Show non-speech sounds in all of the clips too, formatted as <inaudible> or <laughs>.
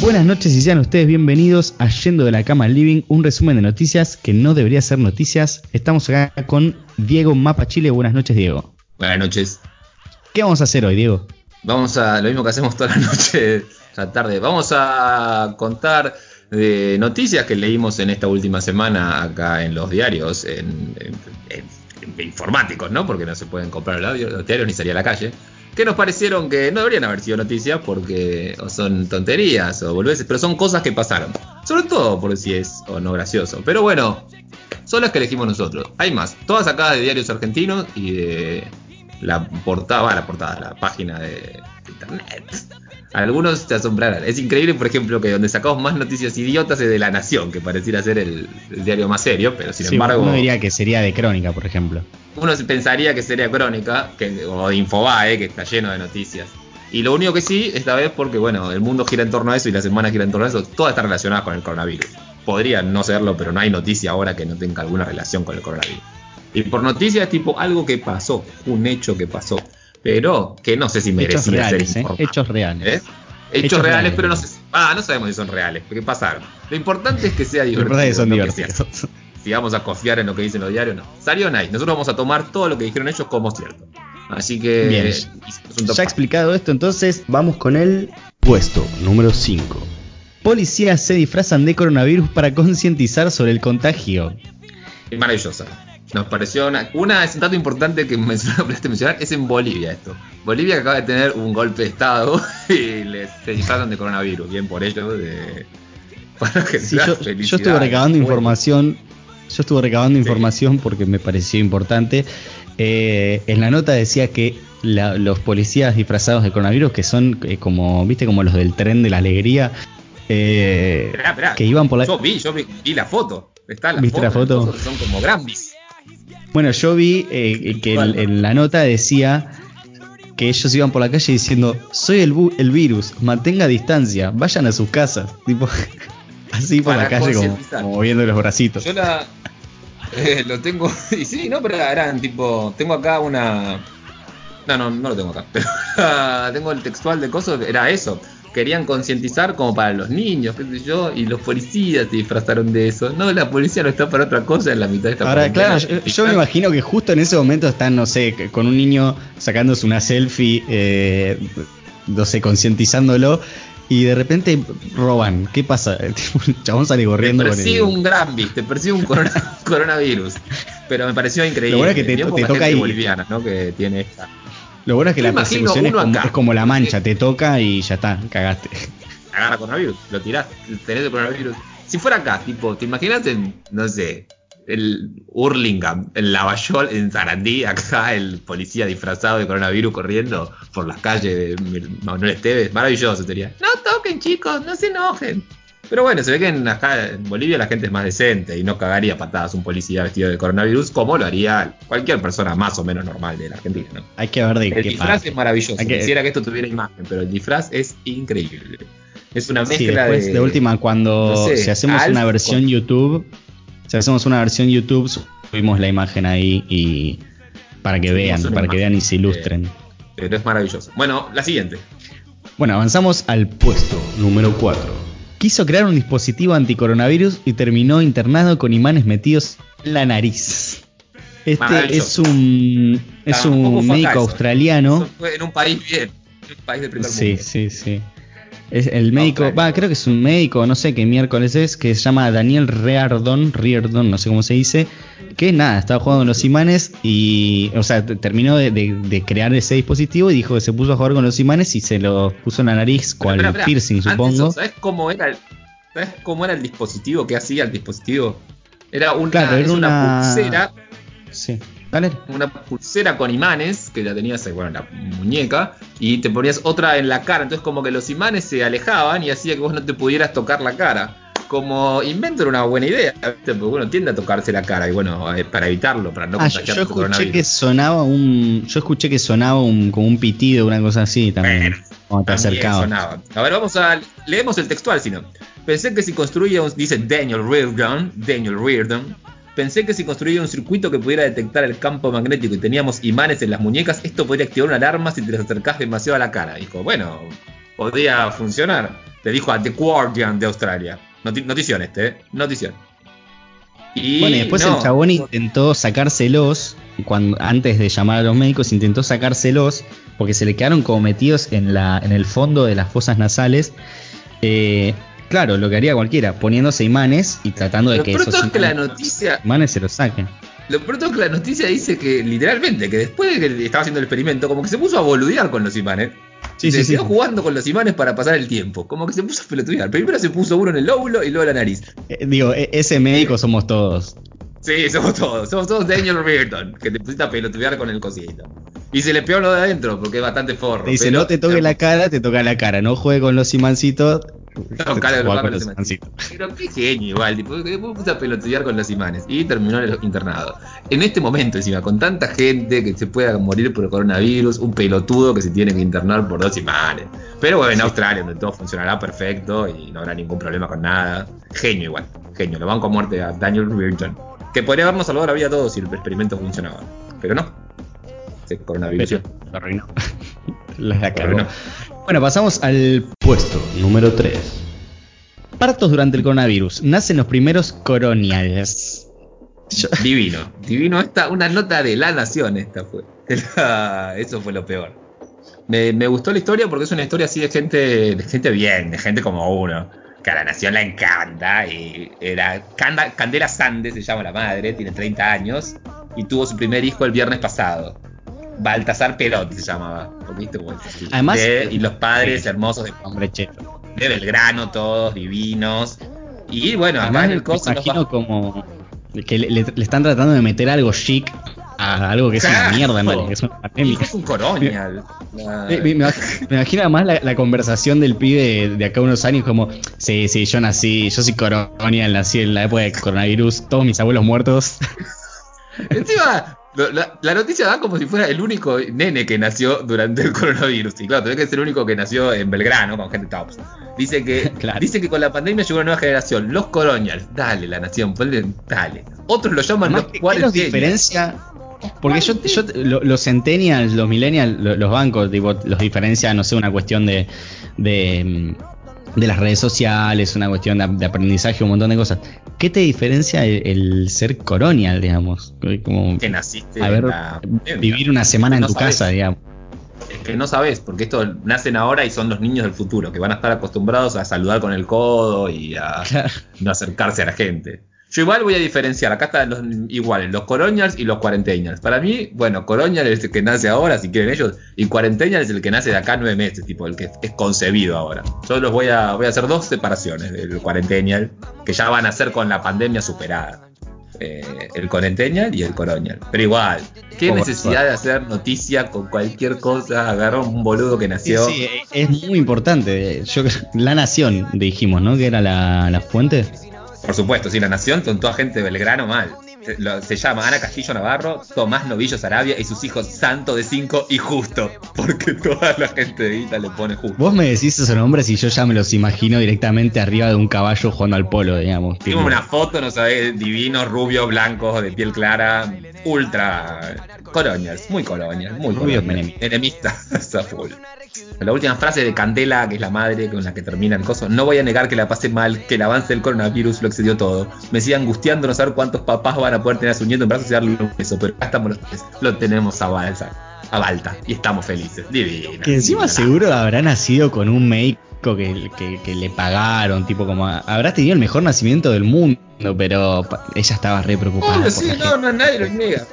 Buenas noches y sean ustedes bienvenidos a Yendo de la Cama Living, un resumen de noticias que no debería ser noticias. Estamos acá con Diego Mapa Chile. Buenas noches, Diego. Buenas noches. ¿Qué vamos a hacer hoy, Diego? Vamos a lo mismo que hacemos toda la noche, <laughs> la tarde. Vamos a contar de noticias que leímos en esta última semana acá en los diarios, en, en- en- en informáticos, ¿no? Porque no se pueden comprar los diarios, ni salir a la calle. Que nos parecieron que no deberían haber sido noticias porque o son tonterías o boludeces, pero son cosas que pasaron. Sobre todo por si es o no gracioso. Pero bueno, son las que elegimos nosotros. Hay más, todas sacadas de diarios argentinos y de la portada, va, la portada, la página de internet. Algunos te asombrarán. Es increíble, por ejemplo, que donde sacamos más noticias idiotas es de La Nación, que pareciera ser el, el diario más serio, pero sin Sí, embargo, uno diría que sería de crónica, por ejemplo. uno pensaría que sería Crónica que, o de Infobae, que está lleno de noticias. Y lo único que sí, esta vez, porque bueno, el mundo gira en torno a eso y la semana gira en torno a eso, todas están relacionadas con el coronavirus. Podría no serlo, pero no hay noticia ahora que no tenga alguna relación con el coronavirus. Y por noticia es tipo algo que pasó, un hecho que pasó, pero que no sé si merecía Hechos reales, ser ¿eh? Hechos reales. ¿Eh? Hechos, Hechos reales, reales. pero no sé. si- Ah, no sabemos si son reales, porque pasaron. Lo importante es que sea <laughs> divertido. que son no divertidos. sea- si vamos a confiar en lo que dicen los diarios, no. Salió nice. Nosotros vamos a tomar todo lo que dijeron ellos como cierto. Así que. Bien. hicimos un top Ya explicado esto, entonces vamos con el puesto número 5. Policías se disfrazan de coronavirus para concientizar sobre el contagio. Maravillosa. Nos pareció una. Una es un dato importante que mencionaste <laughs> mencionar, es en Bolivia esto. Bolivia que acaba de tener un golpe de estado <laughs> y les se disfrazan de coronavirus. Bien por ello, de. <laughs> Para que Sí, yo, yo estuve recabando información. Yo estuve recabando Sí. información porque me pareció importante. Eh, en la nota decía que la- los policías disfrazados de coronavirus, que son eh, como, viste, como los del tren de la alegría, eh, Esperá, esperá. que iban por la. Yo vi, yo vi, vi la foto. Está la ¿Viste foto. la foto? Son como Grambis. Bueno, yo vi eh, que el- en la nota decía que ellos iban por la calle diciendo: Soy el, bu- el virus, mantenga distancia, vayan a sus casas. Tipo, <laughs> así por la calle, como, como moviendo los bracitos. Yo la. eh, lo tengo. <laughs> Y sí, no, pero eran tipo. Tengo acá una. No, no, no lo tengo acá. <laughs> Pero tengo el textual de cosas. Era eso. Querían concientizar como para los niños, qué sé yo, y los policías se disfrazaron de eso. No, la policía no está para otra cosa en la mitad de esta Ahora, claro, yo, yo me imagino que justo en ese momento están, no sé, con un niño sacándose una selfie, eh, no sé, concientizándolo, y de repente roban. ¿Qué pasa? <laughs> El chabón sale Te corriendo con persigue el... un Grambis, te persigue un corona- <laughs> coronavirus. Pero me pareció increíble. Lo bueno es que te- te toca ahí. boliviana, ¿no? Que tiene esta. Lo bueno es que Yo la persecución es como, es como la mancha, te toca y ya está, cagaste. agarra coronavirus, lo tirás, tenés el coronavirus. Si fuera acá, tipo, ¿te imaginas en, no sé, el Hurlingham, en Lavallol, en Sarandí, acá el policía disfrazado de coronavirus corriendo por las calles de Manuel Esteves? Maravilloso sería. No toquen, chicos, no se enojen. Pero bueno, se ve que en, acá en Bolivia la gente es más decente y no cagaría patadas un policía vestido de coronavirus como lo haría cualquier persona más o menos normal de la Argentina, ¿no? Hay que ver de El qué disfraz parte. es maravilloso. Hay que- Quisiera que esto tuviera imagen, pero el disfraz es increíble. Es una Sí, mezcla después de, de, última, cuando no sé, si hacemos una versión con- YouTube, si hacemos una versión YouTube, subimos la imagen ahí y para que vean, para que vean y se ilustren. Pero es maravilloso. Bueno, la siguiente. Bueno, avanzamos al puesto número 4. Quiso crear un dispositivo anticoronavirus y terminó internado con imanes metidos en la nariz. Este es un es Tampoco un médico acá australiano. Fue en un país bien. En un país del primer Sí, mundo. sí, sí. Es el médico, va, creo que es un médico, no sé qué miércoles es, que se llama Daniel Reardon, Reardon, no sé cómo se dice, que nada, estaba jugando con los imanes y, o sea, terminó de, de- de crear ese dispositivo y dijo que se puso a jugar con los imanes y se lo puso en la nariz, Pero, cual espera. piercing, Antes, supongo. ¿Sabes cómo era el, ¿Sabes cómo era el dispositivo? ¿Qué hacía el dispositivo? Era una, Claro, era una una- pulsera Sí. Dale. una pulsera con imanes que la tenías eh, bueno, en la muñeca y te ponías otra en la cara. Entonces, como que los imanes se alejaban y hacía que vos no te pudieras tocar la cara. como invento era una buena idea, porque uno tiende a tocarse la cara y bueno, eh, para evitarlo, para no Ah, yo, escuché que sonaba un. Yo escuché que sonaba un, como un pitido, una cosa así también. Bueno, cuando te sonaba. A ver, vamos a. Leemos el textual, si no. Pensé que si construía un. Dice Daniel Reardon. Daniel Reardon. Pensé que si construía un circuito que pudiera detectar el campo magnético y teníamos imanes en las muñecas, esto podría activar una alarma si te les acercás demasiado a la cara. Dijo, bueno, podría funcionar. Le dijo a The Guardian de Australia. Noti- notición este, ¿eh? Notición. Y Bueno, y después no, el chabón intentó sacárselos, cuando, antes de llamar a los médicos, intentó sacárselos porque se le quedaron como metidos en, la, en el fondo de las fosas nasales. Eh, claro, lo que haría cualquiera, poniéndose imanes y tratando de Lo que pronto esos es que la imanes, noticia imanes se los saquen. Lo pronto es que la noticia dice que literalmente, que después de que estaba haciendo el experimento, como que se puso a boludear con los imanes. Sí, se sí, quedó sí. jugando con los imanes para pasar el tiempo. Como que se puso a pelotudear. Primero se puso uno en el lóbulo y luego en la nariz. Eh, digo, e- ese médico somos todos. Sí, somos todos. Somos todos Daniel Reardon, que te pusiste a pelotudear con el cosito. Y se le pegó lo de adentro, porque es bastante forro. Te dice, pero- no te toque la cara, te toca la cara. No juegue con los imancitos. Cara, con los. Pero qué genio igual, tipo, puse a pelotudear con los imanes y terminó el internado. En este momento, encima, con tanta gente que se pueda morir por el coronavirus, un pelotudo que se tiene que internar por dos imanes. Pero bueno, en Australia, donde todo funcionará perfecto y no habrá ningún problema con nada. Genio igual, genio. Lo banco a muerte a Daniel Reardon. Que podría habernos salvado la vida a todos si el experimento funcionaba. Pero no. Sí, coronavirus. Pero lo arruinó. La arruinó. Bueno, pasamos al Puesto número 3. partos durante el coronavirus. Nacen los primeros coronials. Yo- <laughs> Divino, divino esta, una nota de la nación esta fue. <laughs> Eso fue lo peor. Me, me gustó la historia porque es una historia así de gente, de gente bien, de gente como uno. Que a la nación la encanta. Y era Canda- Candela Sande se llama la madre, tiene 30 años. Y tuvo su primer hijo el viernes pasado. Baltasar Perot se llamaba. porque, viste, como es así. Además- De- y los padres Sí. hermosos de, Hombre cheto. de Belgrano, todos divinos. Y bueno, Además, el coso imagino va- como que le, le- le están tratando de meter algo chic a algo que es una mierda, que es una es un coronial. Me, me- imagino además la, la conversación del pibe de, de acá unos años como, sí, sí, yo nací, yo soy coronial, nací en la época del coronavirus, todos mis abuelos muertos. Encima, la, la noticia da como si fuera el único nene que nació durante el coronavirus. Y claro, tiene que ser el único que nació en Belgrano, con gente tops. Dice que, <laughs> Claro. dice que con la pandemia llegó una nueva generación, los coronials. Dale, la nación, ponle, dale. Otros lo llaman Además, los ¿qué, qué nos cuarentenials. diferencia? Porque yo, yo lo- los centennials, los millennials, lo- los bancos, tipo, los diferencia, no sé, una cuestión de, de, mm, de las redes sociales, una cuestión de, de aprendizaje, un montón de cosas. ¿Qué te diferencia el, el ser coronial, digamos? Como Que naciste a ver, en la pandemia. vivir una semana en tu sabes. casa, digamos. Es que no sabes, porque estos nacen ahora y son los niños del futuro, que van a estar acostumbrados a saludar con el codo y a no acercarse a la gente. Yo igual voy a diferenciar, acá están los iguales, los coronials y los cuarentennials. Para mí, bueno, coronial es el que nace ahora, si quieren ellos, y cuarentennial es el que nace de acá nueve meses, tipo el que es concebido ahora. Yo los voy a, voy a hacer dos separaciones del cuarentennial, que ya van a ser con la pandemia superada. Eh, el cuarentennial y el coronial. Pero igual, qué necesidad de hacer noticia con cualquier cosa, agarrar un boludo que Sí, nació. sí, es muy importante. Yo, la Nación, dijimos, ¿no? Que era la, la fuente. Por supuesto, sí, La Nación con toda gente de Belgrano mal. Se, lo- se llama Ana Castillo Navarro, Tomás Novillo Sarabia y sus hijos Santo de Cinco y Justo. Porque toda la gente de Ita le pone Justo. Vos me decís esos nombres y yo ya me los imagino directamente arriba de un caballo jugando al polo, digamos. Tengo una foto, no sabés, divinos, rubios, blancos, de piel clara, ultra colonias, muy colonias, muy Rubios colonias. menemistas. Enemistas <laughs> a full. La última frase de Candela, que es la madre con la que termina el coso. No voy a negar que la pasé mal, que el avance del coronavirus lo excedió todo. Me sigue angustiando no saber cuántos papás van a poder tener a su nieto en brazos y darle un beso, pero acá estamos los tres. Lo tenemos a Balsa, a Balta, y estamos felices. Divina. Que encima divina. seguro habrá nacido con un médico que, que- que le pagaron, tipo como habrá tenido el mejor nacimiento del mundo, pero ella estaba re preocupada. Sí, no, no, nadie lo niega.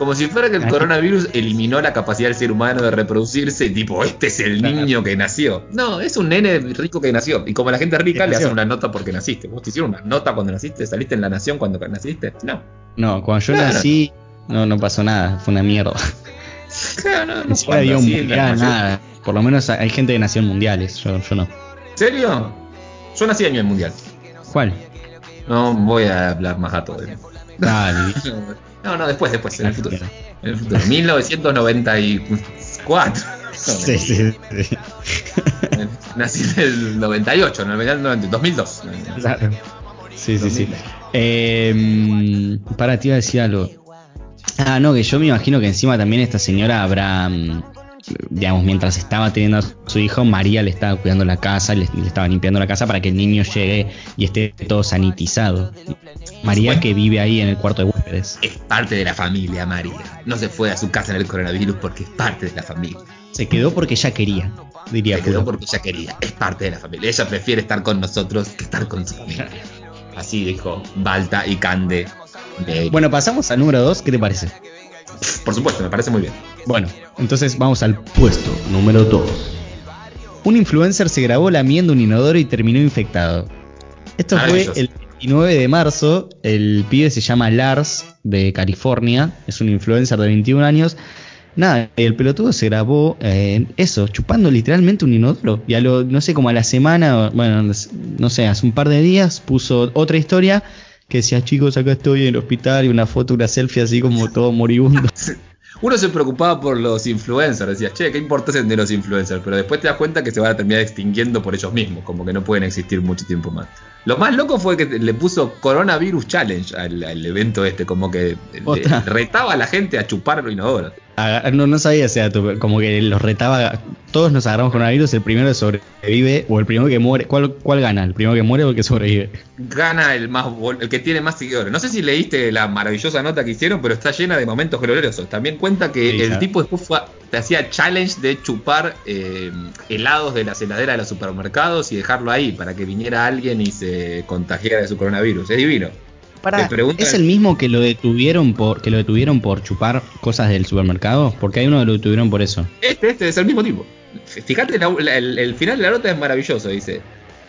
Como si fuera que el coronavirus eliminó la capacidad del ser humano de reproducirse, tipo, este es el niño que nació. No, es un nene rico que nació. Y como la gente rica, le hacen una nota porque naciste. ¿Vos te hicieron una nota cuando naciste? ¿Saliste en La Nación cuando naciste? No. No, cuando yo Claro. nací, no, no pasó nada, fue una mierda. Claro, no, no. Había un mundial, nada. Por lo menos hay gente que nació en mundiales, yo, yo no. ¿En serio? Yo nací año en mundial. ¿Cuál? No voy a hablar más a todo. Dale. <laughs> No, no, después, después, en el futuro. En el futuro. 1994. Sí, sí, sí. Nací en el 98, en el 2002. Claro. Sí, sí, sí. Eh, para ti iba a decir algo. Ah, no, que yo me imagino que encima también esta señora habrá, mm, digamos, mientras estaba teniendo a su hijo, María le estaba cuidando la casa, le, le estaba limpiando la casa para que el niño llegue y esté todo sanitizado. María que vive ahí en el cuarto de huéspedes. Es parte de la familia, María. No se fue a su casa en el coronavirus porque es parte de la familia. Se quedó porque ella quería, diría Se quedó porque ella quería. Es parte de la familia. Ella prefiere estar con nosotros que estar con su familia. <laughs> Así dijo Balta y Cande. de- Bueno, pasamos al número 2, ¿qué te parece? por supuesto, me parece muy bien. Bueno, entonces vamos al puesto número 2. Un influencer se grabó lamiendo un inodoro y terminó infectado. Esto fue Maravilloso. el 29 de marzo. El pibe se llama Lars de California. Es un influencer de 21 años. Nada, el pelotudo se grabó eh, eso, chupando literalmente un inodoro. Y a lo, no sé, como a la semana, bueno, no sé, hace un par de días puso otra historia que decía, chicos, acá estoy en el hospital y una foto, una selfie así como todo moribundo. <laughs> Uno se preocupaba por los influencers, decía, che, ¿qué importancia de los influencers? Pero después te das cuenta que se van a terminar extinguiendo por ellos mismos, como que no pueden existir mucho tiempo más. Lo más loco fue que le puso Coronavirus Challenge al, al evento este, como que le- Otra. retaba a la gente a chupar inodoros. No, no sabía ese dato, como que los retaba. Todos nos agarramos con virus, el primero que sobrevive o el primero que muere. ¿Cuál, ¿Cuál gana? ¿El primero que muere o el que sobrevive? Gana el más el que tiene más seguidores. No sé si leíste la maravillosa nota que hicieron, pero está llena de momentos gloriosos. También cuenta que Sí, el tipo después fue a- te hacía challenge de chupar eh, helados de las heladeras de los supermercados y dejarlo ahí para que viniera alguien y se contagiara de su coronavirus. Es divino. Pará, ¿Es el mismo que lo detuvieron por que lo detuvieron por chupar cosas del supermercado? Porque hay uno que lo detuvieron por eso. Este, este es el mismo tipo. Fíjate, la- la- el, el final de la nota es maravilloso. Dice: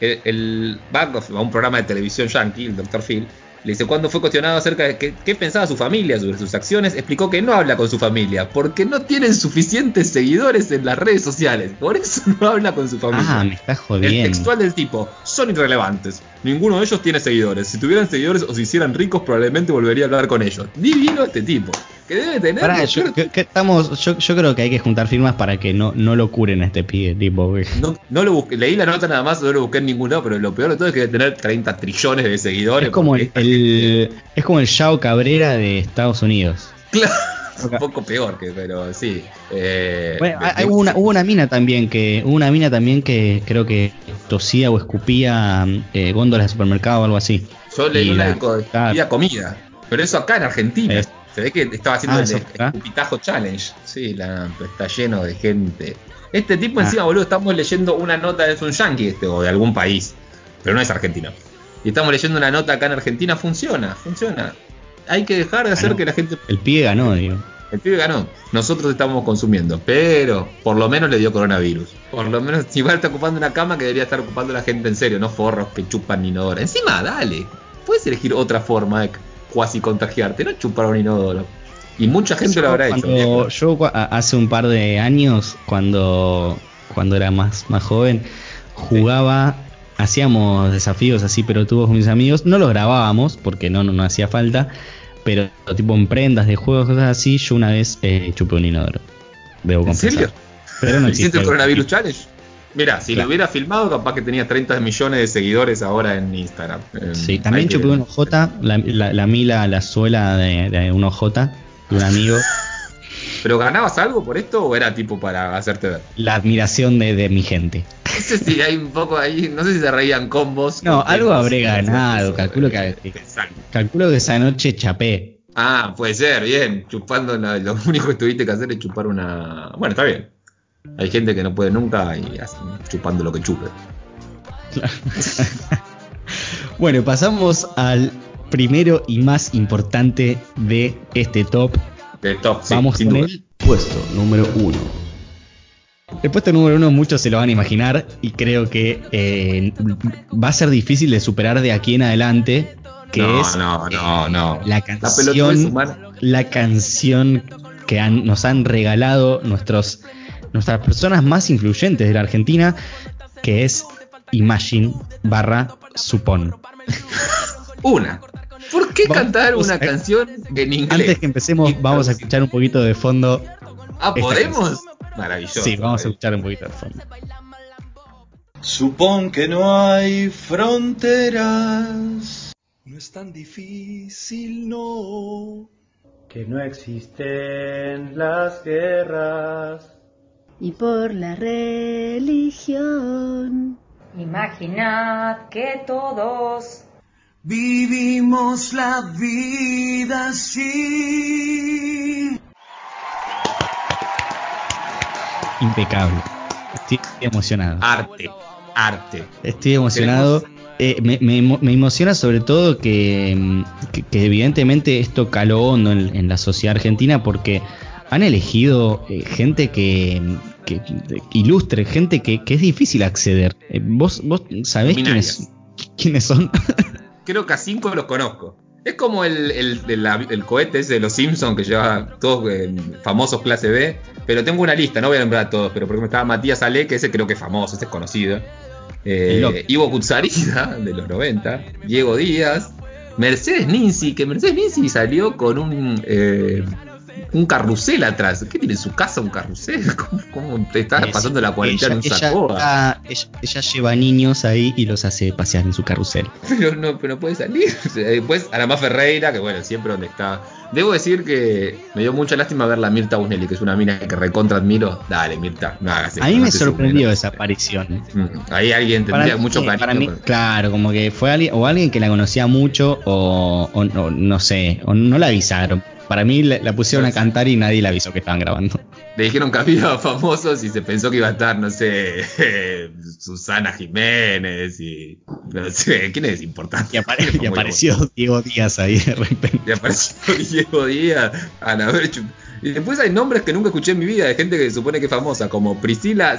el, el a un programa de televisión yankee, el Dr. Phil. Le dice: Cuando fue cuestionado acerca de qué, qué pensaba su familia sobre sus acciones, explicó que no habla con su familia porque no tienen suficientes seguidores en las redes sociales. Por eso no habla con su familia. Ah, me estás el jodiendo. textual del tipo: Son irrelevantes. Ninguno de ellos tiene seguidores. Si tuvieran seguidores o se hicieran ricos, probablemente volvería a hablar con ellos. Divino este tipo. Que debe tener. Pará, yo, que- que estamos, yo, yo creo que hay que juntar firmas para que no, no lo curen a este pibe, tipo. No, no lo busqué, leí la nota nada más, no lo busqué en ningún lado, pero lo peor de todo es que debe tener 30 trillones de seguidores. Es como el, el- es como el Yao Cabrera de Estados Unidos. Claro, un poco peor que, pero sí. eh, Bueno, de- hay- de- una, hubo una mina también que hubo una mina también que creo que tosía o escupía eh, góndolas de supermercado o algo así. Yo leí una pedía comida, pero eso acá en Argentina. Es- Se ve que estaba haciendo Ah, el escupitajo challenge. Sí, la, está lleno de gente. Este tipo Ah. encima, boludo, estamos leyendo una nota, es un yankee este, o de algún país, pero no es Argentina. Y estamos leyendo una nota acá en Argentina, funciona, funciona. Hay que dejar de hacer Ganó. que la gente El pibe ganó, digo. El pibe ganó. Nosotros estamos consumiendo. Pero por lo menos le dio coronavirus. Por lo menos <laughs> igual está ocupando una cama que debería estar ocupando la gente en serio, no forros que chupan inodoro. Encima, dale. Puedes elegir otra forma de cuasi contagiarte, no chupar un inodoro. Y mucha gente lo habrá hecho. Cuando- viejo. yo hace un par de años, cuando, cuando era más, más joven, jugaba, hacíamos desafíos así pelotudos con mis amigos, no los grabábamos porque no, no, no hacía falta, pero tipo en prendas de juegos, cosas así, yo una vez eh, chupé un inodoro. Debo ¿En confesar. serio? Pero no ¿Hiciste existe. el coronavirus challenge? Mira, si Claro. lo hubiera filmado, capaz que tenía 30 millones de seguidores ahora en Instagram. Sí, también chupé un OJ, la, la, la mila, la suela de, de un OJ de un amigo. <laughs> ¿Pero ganabas algo por esto o era tipo para hacerte ver? La admiración de, de mi gente. No sé si hay un poco ahí, no sé si se reían combos. No, algo habré ganado, eso, calculo que-. Calculo que esa noche chapé. Ah, puede ser, bien. Chupando, la- lo <laughs> único que tuviste que hacer es chupar una. Bueno, está bien. Hay gente que no puede nunca y chupando lo que chupe. <laughs> Bueno, pasamos al primero y más importante de este top. De top, sí, Vamos con duda. el puesto número uno. El puesto número uno muchos se lo van a imaginar y creo que eh, va a ser difícil de superar de aquí en adelante, que no, es no, no, no. la canción, la canción que han- nos han regalado nuestros, nuestras personas más influyentes de la Argentina, que es Imagine barra Supon. <laughs> Una. ¿Por qué Vamos cantar una a- canción en inglés? Antes que empecemos, vamos a escuchar un poquito de fondo. Ah, ¿podemos? Maravilloso. Sí, vamos a escuchar un poquito de fondo. Supón que no hay fronteras. No es tan difícil, no. que no existen las guerras. y por la religión. Imaginad que todos Vivimos la vida así. Impecable. Estoy emocionado. Arte. Arte. Estoy emocionado. Eh, me, me me emociona sobre todo que, mm, que- que evidentemente esto caló hondo en, en la sociedad argentina porque han elegido eh, gente que, que- que ilustre, gente que, que es difícil acceder. Eh, ¿Vos, vos sabés quiénes, quiénes son? <laughs> Creo que a cinco los conozco. Es como el, el, el- cohete ese de los Simpsons que lleva todos eh, famosos clase B. Pero tengo una lista, no voy a nombrar a todos, pero porque estaba Matías Ale, que ese creo que es famoso, ese es conocido. Eh. Ivo Kutsarida, <laughs> de los 90. Diego Díaz. Mercedes Ninzi, que Mercedes Ninzi salió con un, eh, un carrusel atrás. ¿Qué tiene en su casa un carrusel? <laughs> ¿Cómo, cómo te estás Es- pasando la cuarentena en un ella, sacoa? ella- ella- ella lleva niños ahí y los hace pasear en su carrusel. <laughs> Pero no, pero no puede salir. <laughs> Después Aramá Ferreira, que bueno, siempre donde está. Debo decir que me dio mucha lástima ver la Mirta Busnelli, que es una mina que recontra admiro. Dale, Mirta, no hagas eso, A mí me sorprendió esa aparición. Mm, Ahí alguien tendría Para mucho mí- cariño. para mí, con- claro, como que fue alguien, o alguien que la conocía mucho, o, o no, no sé, o no la avisaron. Para mí la, la pusieron a cantar y nadie le avisó que estaban grabando. Le dijeron que había <laughs> famosos y se pensó que iba a estar, no sé, <laughs> Susana Jiménez y. No sé, ¿quién es importante? Y, apare- <laughs> apareció Diego Díaz ahí de repente. Y apareció Diego Díaz, Ana Berchu. Y después hay nombres que nunca escuché en mi vida de gente que se supone que es famosa, como Priscila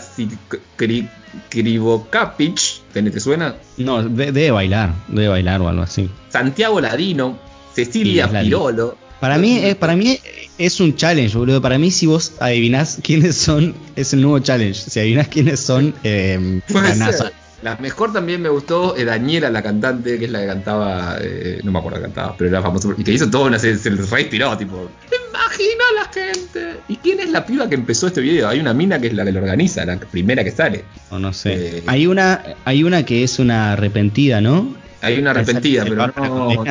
Krivokapich, ¿te suena? No, de- debe bailar, debe bailar o algo así. Santiago Ladino, Cecilia Sí. Pirolo. Para mí, es, para mí es un challenge, boludo. Para mí, si vos adivinás quiénes son, es el nuevo challenge. Si adivinás quiénes son, eh, Puede ganás. La mejor también me gustó eh, Daniela, la cantante, que es la que cantaba, eh, no me acuerdo que cantaba, pero era famosa, y que hizo todo, una serie, se re inspiró, tipo, imagina a la gente. ¿Y quién es la piba que empezó este video? Hay una mina que es la que lo organiza, la primera que sale. O no sé. Eh. Hay una, hay una que es una arrepentida, ¿no? Hay una arrepentida, pero no,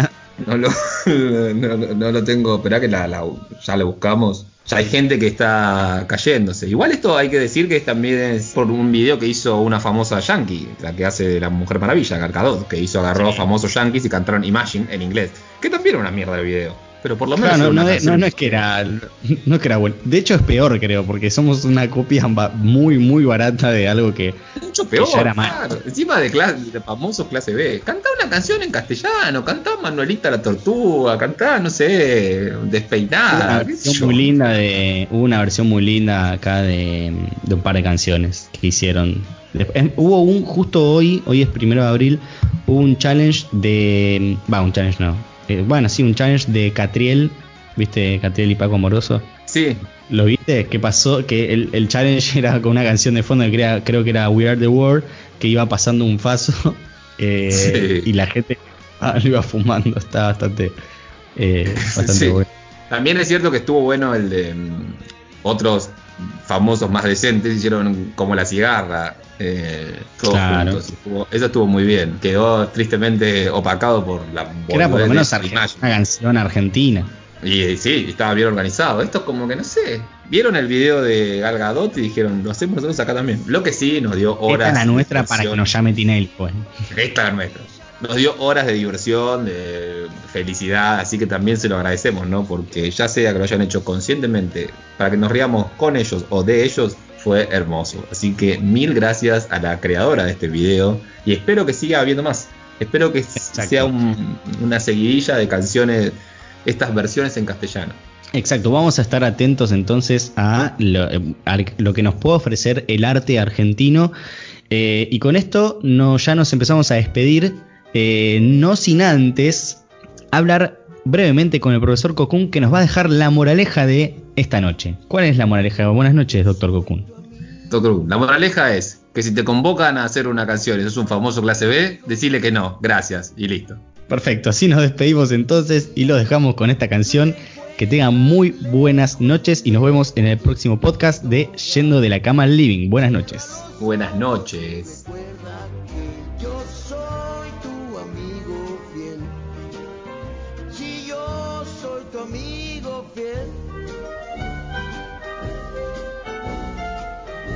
no, lo, <laughs> no, no- no lo tengo. Esperá que la, la- ya la buscamos. Ya hay gente que está cayéndose. Igual esto hay que decir que es también es por un video que hizo una famosa yankee, la que hace de la Mujer Maravilla, Garcadot, que hizo agarró Sí. famosos yankees y cantaron Imagine en inglés. Que también era una mierda el video. Pero por lo menos Claro, no, no, no, no es que era, no es que era bueno. De hecho es peor, creo, porque somos una copia muy, muy barata de algo que mucho peor. ya era mal. claro. Encima de, clase, de famosos clase B. Cantá una canción en castellano, cantá Manuelita la Tortuga, cantá, no sé, despeinada. una qué sé versión yo. muy linda de hubo una versión muy linda acá de, de un par de canciones que hicieron Después- hubo un justo hoy hoy es primero de abril hubo un challenge de va un challenge no Eh, bueno sí un challenge de Catriel viste Catriel y Paco Amoroso Sí, ¿Lo viste? ¿Qué pasó? Que el, el challenge <laughs> era con una canción de fondo que era- creo que era We Are the World, que iba pasando un faso <laughs> eh, Sí. y la gente ah, <laughs> lo iba fumando. Está bastante, eh, bastante Sí. bueno. También es cierto que estuvo bueno el de mm, otros famosos más decentes, hicieron como la cigarra, eh, todos Claro. juntos. Estuvo- eso estuvo muy bien. Quedó tristemente opacado por la era por lo menos una canción argentina. Y eh, sí, estaba bien organizado. Esto es como que no sé. Vieron el video de Gal Gadot y dijeron, lo hacemos nosotros acá también. Lo que sí, nos dio horas. Esta es la nuestra para que nos llame Tinelli, pues. Esta es la nuestra. Nos dio horas de diversión, de felicidad, así que también se lo agradecemos, ¿no? Porque ya sea que lo hayan hecho conscientemente para que nos riamos con ellos o de ellos, fue hermoso. Así que mil gracias a la creadora de este video y espero que siga habiendo más. Espero que Exacto. sea un- una seguidilla de canciones, estas versiones en castellano. Exacto, vamos a estar atentos entonces a lo, eh, a lo que nos puede ofrecer el arte argentino. Eh, y con esto no, ya nos empezamos a despedir, eh, no sin antes hablar brevemente con el profesor Cocoon que nos va a dejar la moraleja de esta noche. ¿Cuál es la moraleja? Buenas noches, doctor Cocoon. Doctor Who, la moraleja es, que si te convocan a hacer una canción y sos un famoso clase B, decirle que no, gracias y listo. Perfecto, así nos despedimos entonces y los dejamos con esta canción. Que tengan muy buenas noches y nos vemos en el próximo podcast de Yendo de la Cama al Living. Buenas noches. Buenas noches.